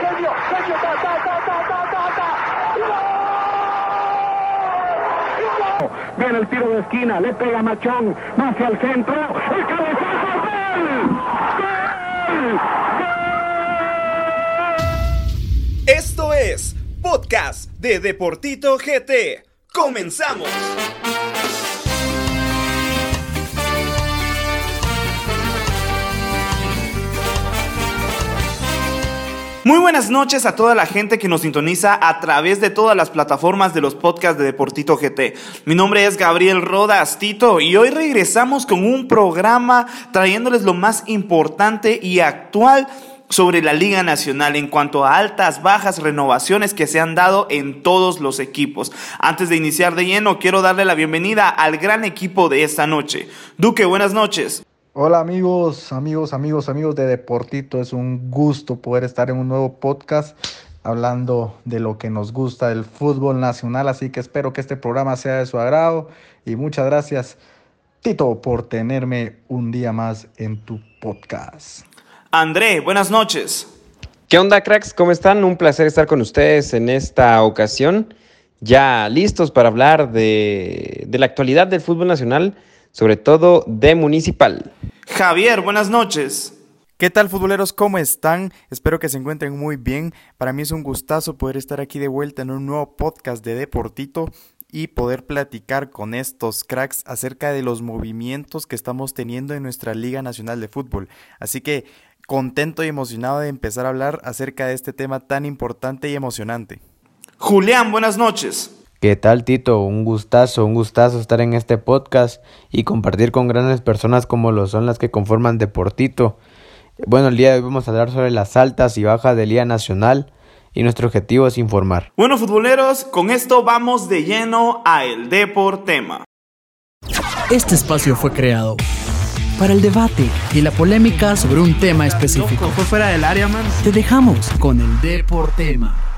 Genio, genio, el tiro de esquina, le pega Machón, más hacia el centro, el. Esto es Podcast de Deportito GT. ¡Comenzamos! Muy buenas noches a toda la gente que nos sintoniza a través de todas las plataformas de los podcasts de Deportito GT. Mi nombre es Gabriel Rodas Tito y hoy regresamos con un programa trayéndoles lo más importante y actual sobre la Liga Nacional en cuanto a altas, bajas, renovaciones que se han dado en todos los equipos. Antes de iniciar de lleno, quiero darle la bienvenida al gran equipo de esta noche. Duque, buenas noches. Hola amigos, amigos, amigos, amigos de Deportito. Es un gusto poder estar en un nuevo podcast hablando de lo que nos gusta del fútbol nacional. Así que espero que este programa sea de su agrado. Y muchas gracias, Tito, por tenerme un día más en tu podcast. André, buenas noches. ¿Qué onda, cracks? ¿Cómo están? Un placer estar con ustedes en esta ocasión. Ya listos para hablar de, de la actualidad del fútbol nacional sobre todo de Municipal. Javier, buenas noches. ¿Qué tal futboleros? ¿Cómo están? Espero que se encuentren muy bien. Para mí es un gustazo poder estar aquí de vuelta en un nuevo podcast de Deportito y poder platicar con estos cracks acerca de los movimientos que estamos teniendo en nuestra Liga Nacional de Fútbol. Así que contento y emocionado de empezar a hablar acerca de este tema tan importante y emocionante. Julián, buenas noches. ¿Qué tal Tito? Un gustazo, un gustazo estar en este podcast y compartir con grandes personas como lo son las que conforman Deportito. Bueno, el día de hoy vamos a hablar sobre las altas y bajas del Liga Nacional y nuestro objetivo es informar. Bueno, futboleros, con esto vamos de lleno a el Deportema. Este espacio fue creado para el debate y la polémica sobre un tema específico. Fue fuera del área, man. Te dejamos con el Deportema.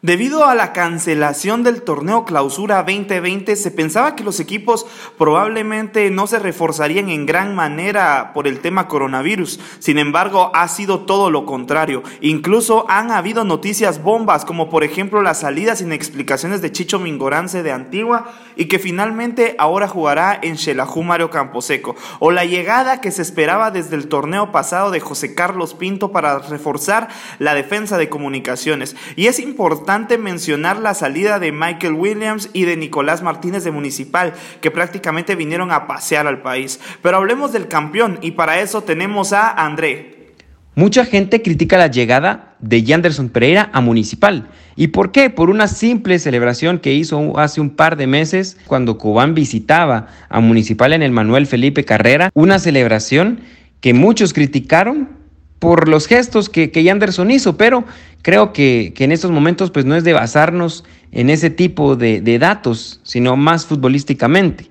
Debido a la cancelación del torneo Clausura 2020, se pensaba que los equipos probablemente no se reforzarían en gran manera por el tema coronavirus. Sin embargo, ha sido todo lo contrario. Incluso han habido noticias bombas, como por ejemplo la salida sin explicaciones de Chicho Mingorance de Antigua y que finalmente ahora jugará en Xelajú Mario Camposeco, o la llegada que se esperaba desde el torneo pasado de José Carlos Pinto para reforzar la defensa de comunicaciones. Y es importante mencionar la salida de Michael Williams y de Nicolás Martínez de Municipal, que prácticamente vinieron a pasear al país. Pero hablemos del campeón y para eso tenemos a André. Mucha gente critica la llegada de Yanderson Pereira a Municipal. ¿Y por qué? Por una simple celebración que hizo hace un par de meses cuando Cobán visitaba a Municipal en el Manuel Felipe Carrera. Una celebración que muchos criticaron por los gestos que, que Yanderson hizo, pero creo que, que, en estos momentos pues no es de basarnos en ese tipo de, de datos, sino más futbolísticamente.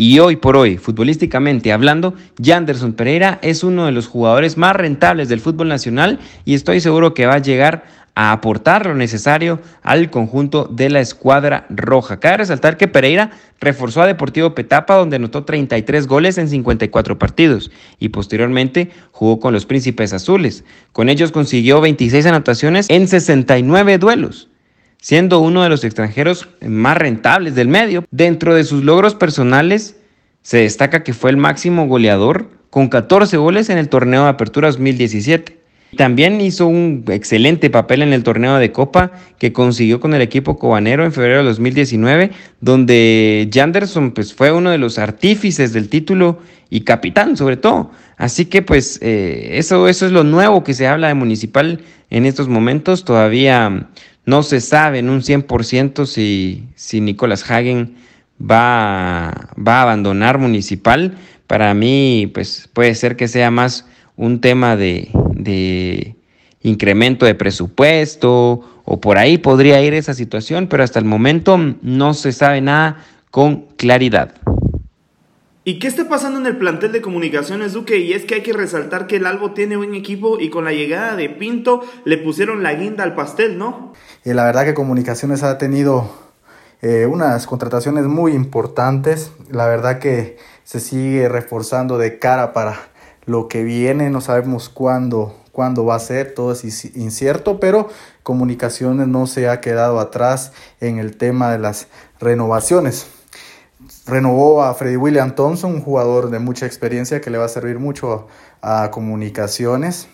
Y hoy por hoy, futbolísticamente hablando, Yanderson Pereira es uno de los jugadores más rentables del fútbol nacional y estoy seguro que va a llegar a aportar lo necesario al conjunto de la escuadra roja. Cabe resaltar que Pereira reforzó a Deportivo Petapa donde anotó 33 goles en 54 partidos y posteriormente jugó con los Príncipes Azules. Con ellos consiguió 26 anotaciones en 69 duelos siendo uno de los extranjeros más rentables del medio. Dentro de sus logros personales se destaca que fue el máximo goleador con 14 goles en el torneo de Apertura 2017. También hizo un excelente papel en el torneo de Copa que consiguió con el equipo cobanero en febrero de 2019, donde Janderson pues, fue uno de los artífices del título y capitán sobre todo. Así que pues eh, eso, eso es lo nuevo que se habla de Municipal en estos momentos. Todavía no se sabe en un 100% si, si Nicolás Hagen va, va a abandonar Municipal. Para mí pues puede ser que sea más un tema de, de incremento de presupuesto o por ahí podría ir esa situación, pero hasta el momento no se sabe nada con claridad. ¿Y qué está pasando en el plantel de comunicaciones, Duque? Y es que hay que resaltar que el Albo tiene buen equipo y con la llegada de Pinto le pusieron la guinda al pastel, ¿no? Y la verdad que comunicaciones ha tenido eh, unas contrataciones muy importantes. La verdad que se sigue reforzando de cara para lo que viene, no sabemos cuándo, cuándo va a ser, todo es incierto, pero comunicaciones no se ha quedado atrás en el tema de las renovaciones. Renovó a Freddy William Thompson, un jugador de mucha experiencia que le va a servir mucho a comunicaciones.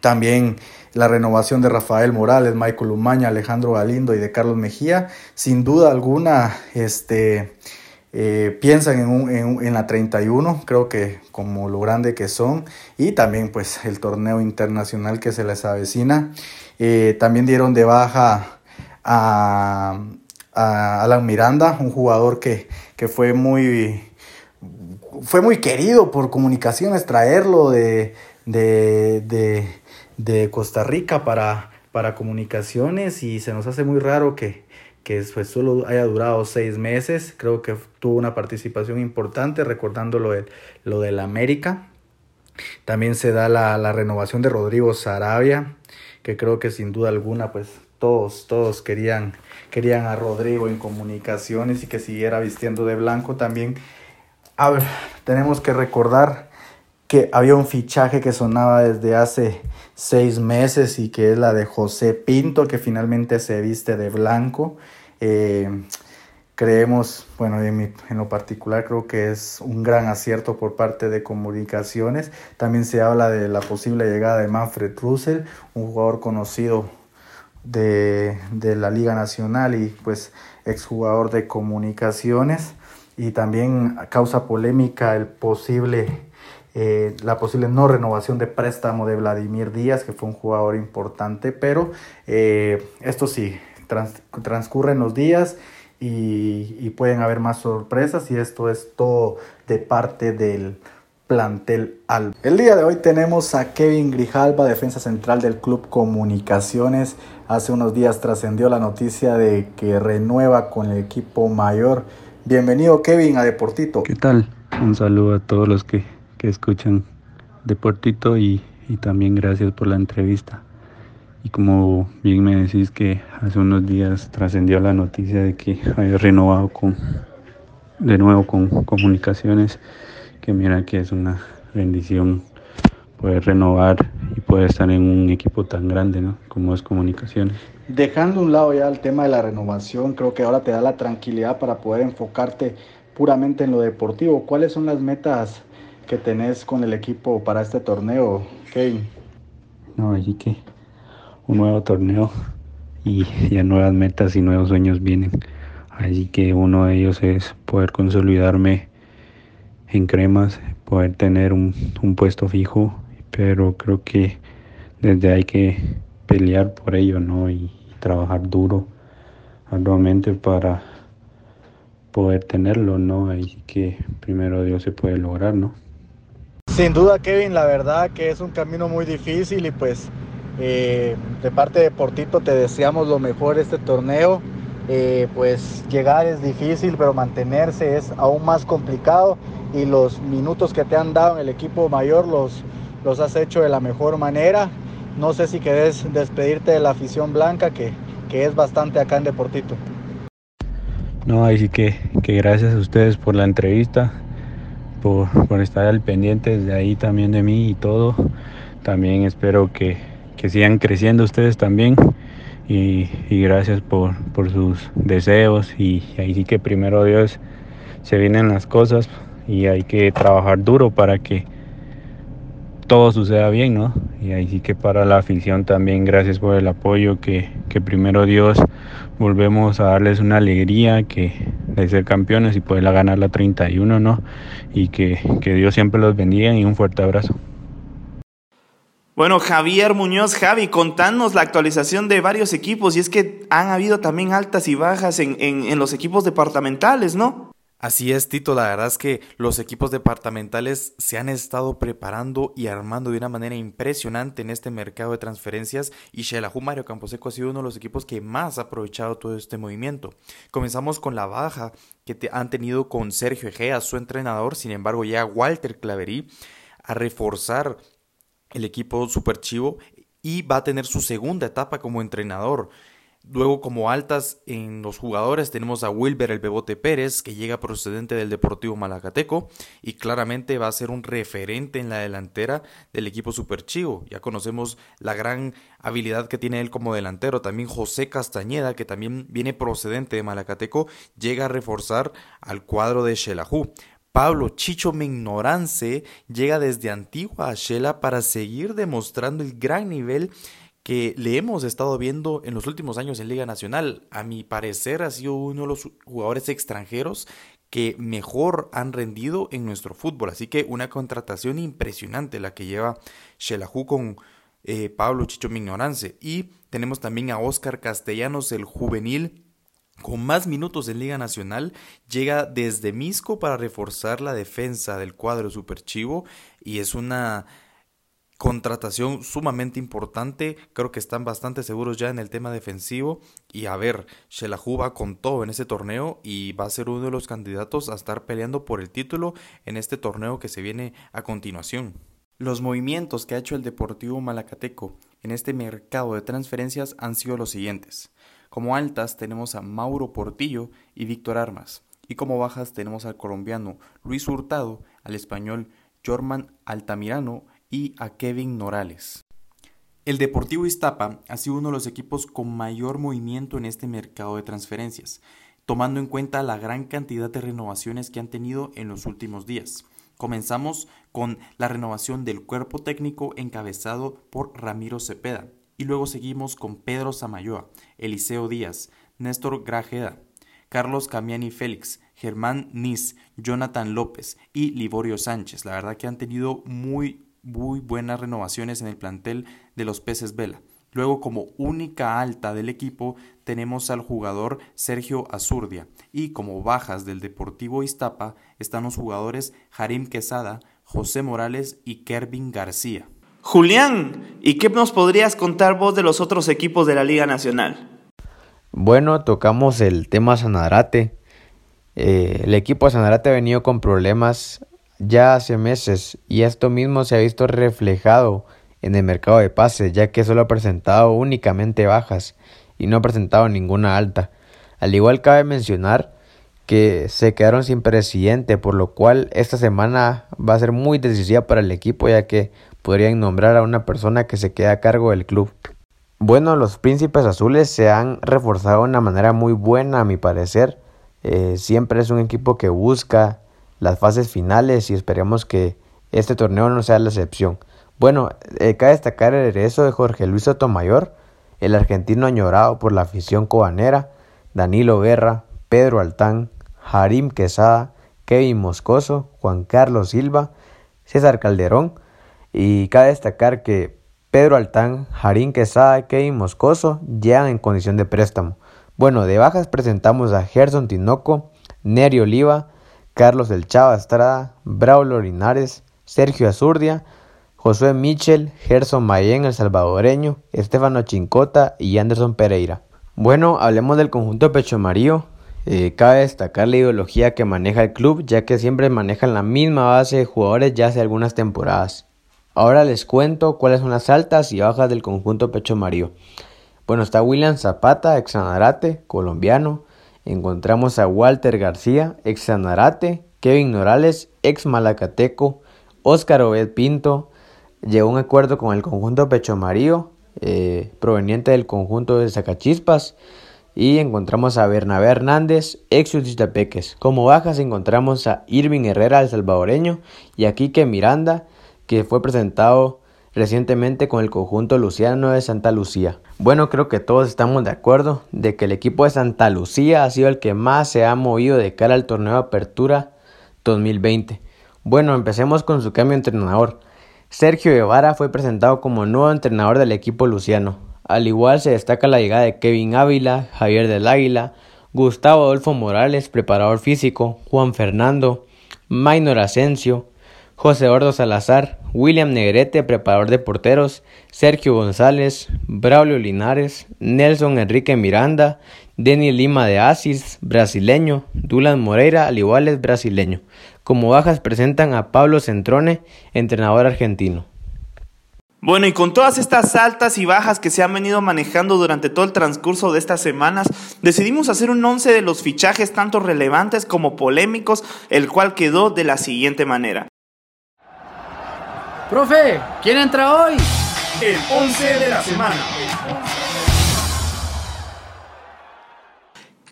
También la renovación de Rafael Morales, Michael Umaña, Alejandro Galindo y de Carlos Mejía. Sin duda alguna, este, eh, piensan en, en, la 31, creo que como lo grande que son, y también pues el torneo internacional que se les avecina. Eh, también dieron de baja a, Alan Miranda, un jugador que, que fue muy fue muy querido por comunicaciones traerlo de, de, de Costa Rica para, para comunicaciones y se nos hace muy raro que, que solo haya durado seis meses. Creo que tuvo una participación importante, recordando lo, de, lo América. También se da la, la, renovación de Rodrigo Sarabia, que creo que sin duda alguna, pues todos, todos querían, querían a Rodrigo en comunicaciones y que siguiera vistiendo de blanco también. A ver, tenemos que recordar que había un fichaje que sonaba desde hace seis meses y que es la de José Pinto, que finalmente se viste de blanco. Eh, creemos, bueno, en, lo particular creo que es un gran acierto por parte de comunicaciones. También se habla de la posible llegada de Manfred Russell, un jugador conocido de, de la Liga Nacional y pues exjugador de comunicaciones. Y también causa polémica el posible eh, la posible no renovación de préstamo de Vladimir Díaz, que fue un jugador importante, pero eh, esto sí, transcurren los días y, pueden haber más sorpresas y esto es todo de parte del plantel Alba. El día de hoy tenemos a Kevin Grijalva, defensa central del Club Comunicaciones. Hace unos días trascendió la noticia de que renueva con el equipo mayor. Bienvenido Kevin a Deportito. ¿Qué tal? Un saludo a todos los que que escuchan Deportito y, y también gracias por la entrevista. Y como bien me decís que hace unos días trascendió la noticia de que había renovado con de nuevo con comunicaciones, que mira que es una bendición poder renovar y poder estar en un equipo tan grande ¿no? como es comunicaciones. Dejando un lado ya el tema de la renovación, creo que ahora te da la tranquilidad para poder enfocarte puramente en lo deportivo. ¿Cuáles son las metas que tenés con el equipo para este torneo, Kevin? No, así que un nuevo torneo y ya nuevas metas y nuevos sueños vienen. Así que uno de ellos es poder consolidarme en cremas, poder tener un, puesto fijo, pero creo que desde hay que pelear por ello, ¿no? Y, trabajar duro, arduamente para poder tenerlo, ¿no? Así que primero Dios se puede lograr, ¿no? Sin duda, Kevin, la verdad que es un camino muy difícil y pues eh, de parte de Portito te deseamos lo mejor este torneo. Eh, pues llegar es difícil, pero mantenerse es aún más complicado y los minutos que te han dado en el equipo mayor los, los has hecho de la mejor manera. No sé si querés despedirte de la afición blanca, que, que es bastante acá en Deportito. No, ahí sí que, que gracias a ustedes por la entrevista por, estar al pendiente de ahí también de mí y todo. También espero que, sigan creciendo ustedes también. Y, gracias por, sus deseos. Y ahí sí que primero Dios se vienen las cosas y hay que trabajar duro para que todo suceda bien, ¿no? Y ahí sí que para la afición también gracias por el apoyo, que, que primero Dios volvemos a darles una alegría que de ser campeones y poderla ganar la 31, ¿no? Y que, que Dios siempre los bendiga y un fuerte abrazo. Bueno, Javier Muñoz, Javi, contanos la actualización de varios equipos y es que han habido también altas y bajas en, en, en los equipos departamentales, ¿no? Así es, Tito, la verdad es que los equipos departamentales se han estado preparando y armando de una manera impresionante en este mercado de transferencias y Xelajú Mario Camposeco ha sido uno de los equipos que más ha aprovechado todo este movimiento. Comenzamos con la baja que han tenido con Sergio Egea, su entrenador, sin embargo llega Walter Claverí a reforzar el equipo Super Chivo y va a tener su segunda etapa como entrenador. Luego como altas en los jugadores tenemos a Wilber el Bebote Pérez que llega procedente del Deportivo Malacateco y claramente va a ser un referente en la delantera del equipo Superchivo. Ya conocemos la gran habilidad que tiene él como delantero. También José Castañeda que también viene procedente de Malacateco llega a reforzar al cuadro de Xelajú. Pablo Chicho Mignorance llega desde Antigua a Shela para seguir demostrando el gran nivel que le hemos estado viendo en los últimos años en Liga Nacional. A mi parecer ha sido uno de los jugadores extranjeros que mejor han rendido en nuestro fútbol. Así que una contratación impresionante la que lleva Shelahu con eh, Pablo Chicho Mignorance. Y tenemos también a Oscar Castellanos, el juvenil con más minutos en Liga Nacional, llega desde Misco para reforzar la defensa del cuadro Superchivo y es una contratación sumamente importante. Creo que están bastante seguros ya en el tema defensivo. Y a ver, Shelahu va con todo en ese torneo y va a ser uno de los candidatos a estar peleando por el título en este torneo que se viene a continuación. Los movimientos que ha hecho el Deportivo Malacateco en este mercado de transferencias han sido los siguientes. Como altas tenemos a Mauro Portillo y Víctor Armas. Y como bajas tenemos al colombiano Luis Hurtado, al español Jorman Altamirano y a Kevin Norales. El Deportivo Iztapa ha sido uno de los equipos con mayor movimiento en este mercado de transferencias, tomando en cuenta la gran cantidad de renovaciones que han tenido en los últimos días. Comenzamos con la renovación del cuerpo técnico encabezado por Ramiro Cepeda y luego seguimos con Pedro Samayoa, Eliseo Díaz, Néstor Grajeda, Carlos Camiani Félix, Germán Nis, Jonathan López y Liborio Sánchez. La verdad que han tenido muy muy buenas renovaciones en el plantel de los peces Vela. Luego, como única alta del equipo, tenemos al jugador Sergio Azurdia. Y como bajas del Deportivo Iztapa están los jugadores Harim Quesada, José Morales y Kervin García. Julián, ¿y qué nos podrías contar vos de los otros equipos de la Liga Nacional? Bueno, tocamos el tema Sanarate. Eh, el equipo de Sanarate ha venido con problemas ya hace meses y esto mismo se ha visto reflejado en el mercado de pases ya que solo ha presentado únicamente bajas y no ha presentado ninguna alta. Al igual cabe mencionar que se quedaron sin presidente por lo cual esta semana va a ser muy decisiva para el equipo ya que podrían nombrar a una persona que se quede a cargo del club. Bueno, los príncipes azules se han reforzado de una manera muy buena a mi parecer. Eh, siempre es un equipo que busca las fases finales y esperemos que este torneo no sea la excepción. Bueno, eh, cabe destacar el regreso de Jorge Luis Sotomayor, el argentino añorado por la afición cobanera, Danilo Guerra, Pedro Altán, Harim Quesada, Kevin Moscoso, Juan Carlos Silva, César Calderón y cabe destacar que Pedro Altán, Harim Quesada Kevin Moscoso llegan en condición de préstamo. Bueno, de bajas presentamos a Gerson Tinoco, Neri Oliva, Carlos del Chava Estrada, Braulio Linares, Sergio Azurdia, Josué Michel, Gerson Mayen el salvadoreño, Estefano Chincota y Anderson Pereira. Bueno, hablemos del conjunto Pecho Marío. Eh, cabe destacar la ideología que maneja el club, ya que siempre manejan la misma base de jugadores ya hace algunas temporadas. Ahora les cuento cuáles son las altas y bajas del conjunto Pecho Marío. Bueno, está William Zapata, ex Sanarate, colombiano, encontramos a Walter García, ex Sanarate, Kevin Norales, ex Malacateco, Óscar Obed Pinto, llegó a un acuerdo con el conjunto Pecho Marío, eh, proveniente del conjunto de Zacachispas, y encontramos a Bernabé Hernández, ex Peques. Como bajas encontramos a Irving Herrera, el salvadoreño, y a Quique Miranda, que fue presentado recientemente con el conjunto luciano de Santa Lucía. Bueno, creo que todos estamos de acuerdo de que el equipo de Santa Lucía ha sido el que más se ha movido de cara al torneo de Apertura 2020. Bueno, empecemos con su cambio de entrenador. Sergio Guevara fue presentado como nuevo entrenador del equipo luciano. Al igual se destaca la llegada de Kevin Ávila, Javier del Águila, Gustavo Adolfo Morales, preparador físico, Juan Fernando, Maynor Asensio, José Ordo Salazar, William Negrete, preparador de porteros, Sergio González, Braulio Linares, Nelson Enrique Miranda, Denis Lima de Asis, brasileño, Dulan Moreira, al igual es brasileño. Como bajas presentan a Pablo Centrone, entrenador argentino. Bueno, y con todas estas altas y bajas que se han venido manejando durante todo el transcurso de estas semanas, decidimos hacer un once de los fichajes tanto relevantes como polémicos, el cual quedó de la siguiente manera. Profe, ¿quién entra hoy? El once de la semana.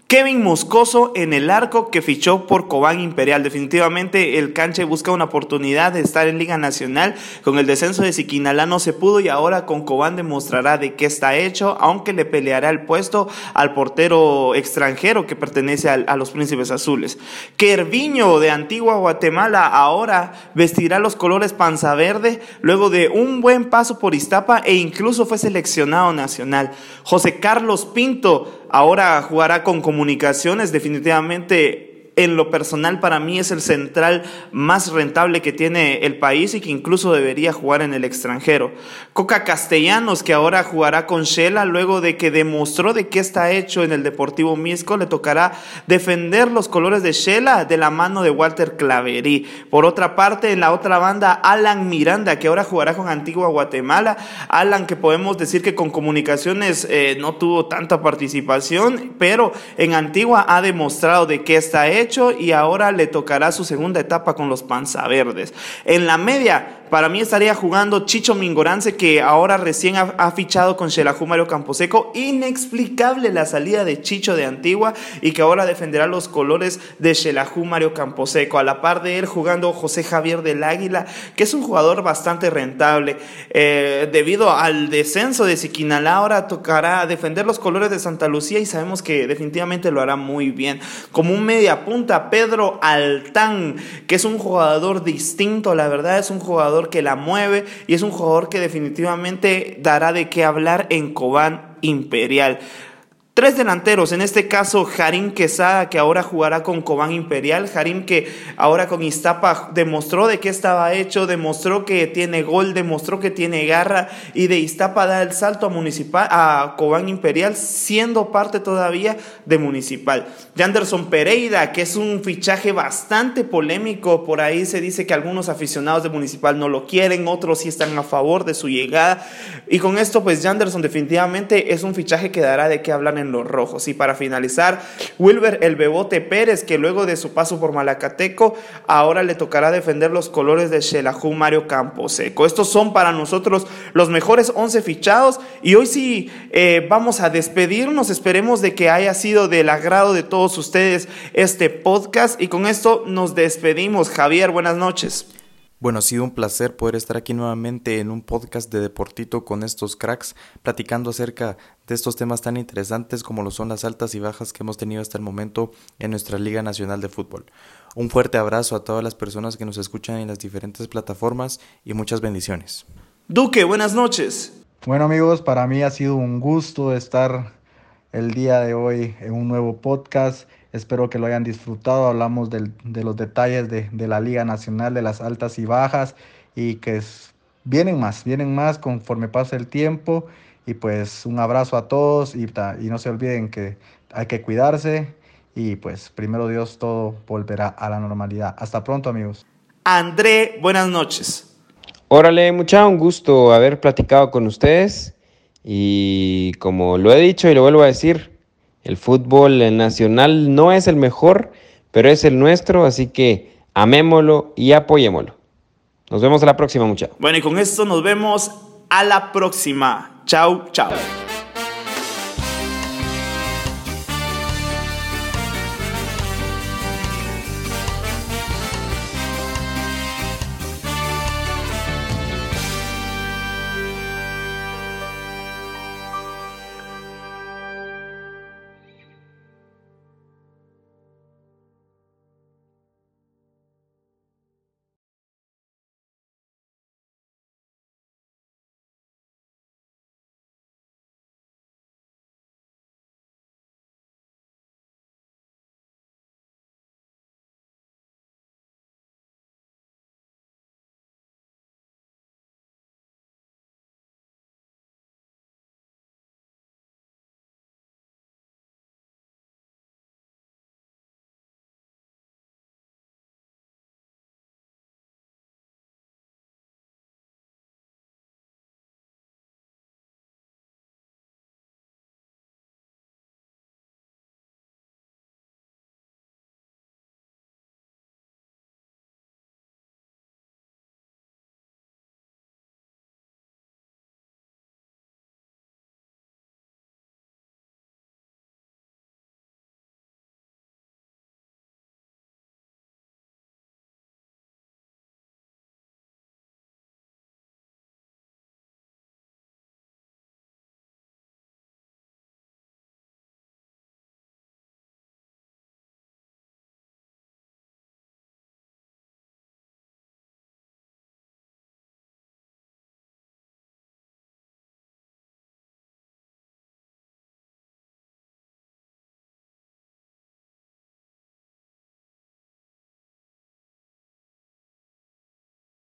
Kevin Moscoso en el arco que fichó por Cobán Imperial. Definitivamente el canche busca una oportunidad de estar en Liga Nacional. Con el descenso de Siquinalá no se pudo y ahora con Cobán demostrará de qué está hecho, aunque le peleará el puesto al portero extranjero que pertenece a, los Príncipes Azules. Kerviño de Antigua Guatemala ahora vestirá los colores panza verde luego de un buen paso por Iztapa e incluso fue seleccionado nacional. José Carlos Pinto ahora jugará con comunicaciones, definitivamente en lo personal para mí es el central más rentable que tiene el país y que incluso debería jugar en el extranjero. Coca Castellanos, que ahora jugará con Shela luego de que demostró de qué está hecho en el Deportivo Misco, le tocará defender los colores de Shela de la mano de Walter Claverí. Por otra parte, en la otra banda, Alan Miranda, que ahora jugará con Antigua Guatemala. Alan, que podemos decir que con comunicaciones eh, no tuvo tanta participación, pero en Antigua ha demostrado de qué está hecho y ahora le tocará su segunda etapa con los Panzaverdes. En la media, para mí estaría jugando Chicho Mingorance, que ahora recién ha, fichado con Xelajú Mario Camposeco. Inexplicable la salida de Chicho de Antigua y que ahora defenderá los colores de Xelajú Mario Camposeco. A la par de él jugando José Javier del Águila, que es un jugador bastante rentable. Eh, debido al descenso de Siquinalá, ahora tocará defender los colores de Santa Lucía y sabemos que definitivamente lo hará muy bien. Como un media Pedro Altán, que es un jugador distinto, la verdad es un jugador que la mueve y es un jugador que definitivamente dará de qué hablar en Cobán Imperial. Tres delanteros, en este caso Jarim Quesada, que ahora jugará con Cobán Imperial. Jarim que ahora con Iztapa demostró de qué estaba hecho, demostró que tiene gol, demostró que tiene garra y de Iztapa da el salto a, municipal, a Cobán Imperial, siendo parte todavía de Municipal. Yanderson Pereira, que es un fichaje bastante polémico, por ahí se dice que algunos aficionados de Municipal no lo quieren, otros sí están a favor de su llegada. Y con esto, pues Yanderson definitivamente es un fichaje que dará de qué hablar en los rojos. Y para finalizar, Wilber el Bebote Pérez, que luego de su paso por Malacateco, ahora le tocará defender los colores de Xelajú Mario Camposeco. Estos son para nosotros los mejores 11 fichados y hoy sí eh, vamos a despedirnos. Esperemos de que haya sido del agrado de todos ustedes este podcast y con esto nos despedimos. Javier, buenas noches. Bueno, ha sido un placer poder estar aquí nuevamente en un podcast de Deportito con estos cracks, platicando acerca de estos temas tan interesantes como lo son las altas y bajas que hemos tenido hasta el momento en nuestra Liga Nacional de Fútbol. Un fuerte abrazo a todas las personas que nos escuchan en las diferentes plataformas y muchas bendiciones. Duque, buenas noches. Bueno amigos, para mí ha sido un gusto estar el día de hoy en un nuevo podcast Espero que lo hayan disfrutado. Hablamos de los detalles de, la Liga Nacional, de las altas y bajas y que vienen más, vienen más conforme pasa el tiempo. Y pues un abrazo a todos y, y no se olviden que hay que cuidarse y pues primero Dios todo volverá a la normalidad. Hasta pronto amigos. André, buenas noches. Órale, mucha, un gusto haber platicado con ustedes y como lo he dicho y lo vuelvo a decir, el fútbol nacional no es el mejor, pero es el nuestro, así que amémoslo y apoyémoslo. Nos vemos a la próxima, muchachos. Bueno, y con esto nos vemos a la próxima. Chao, chao.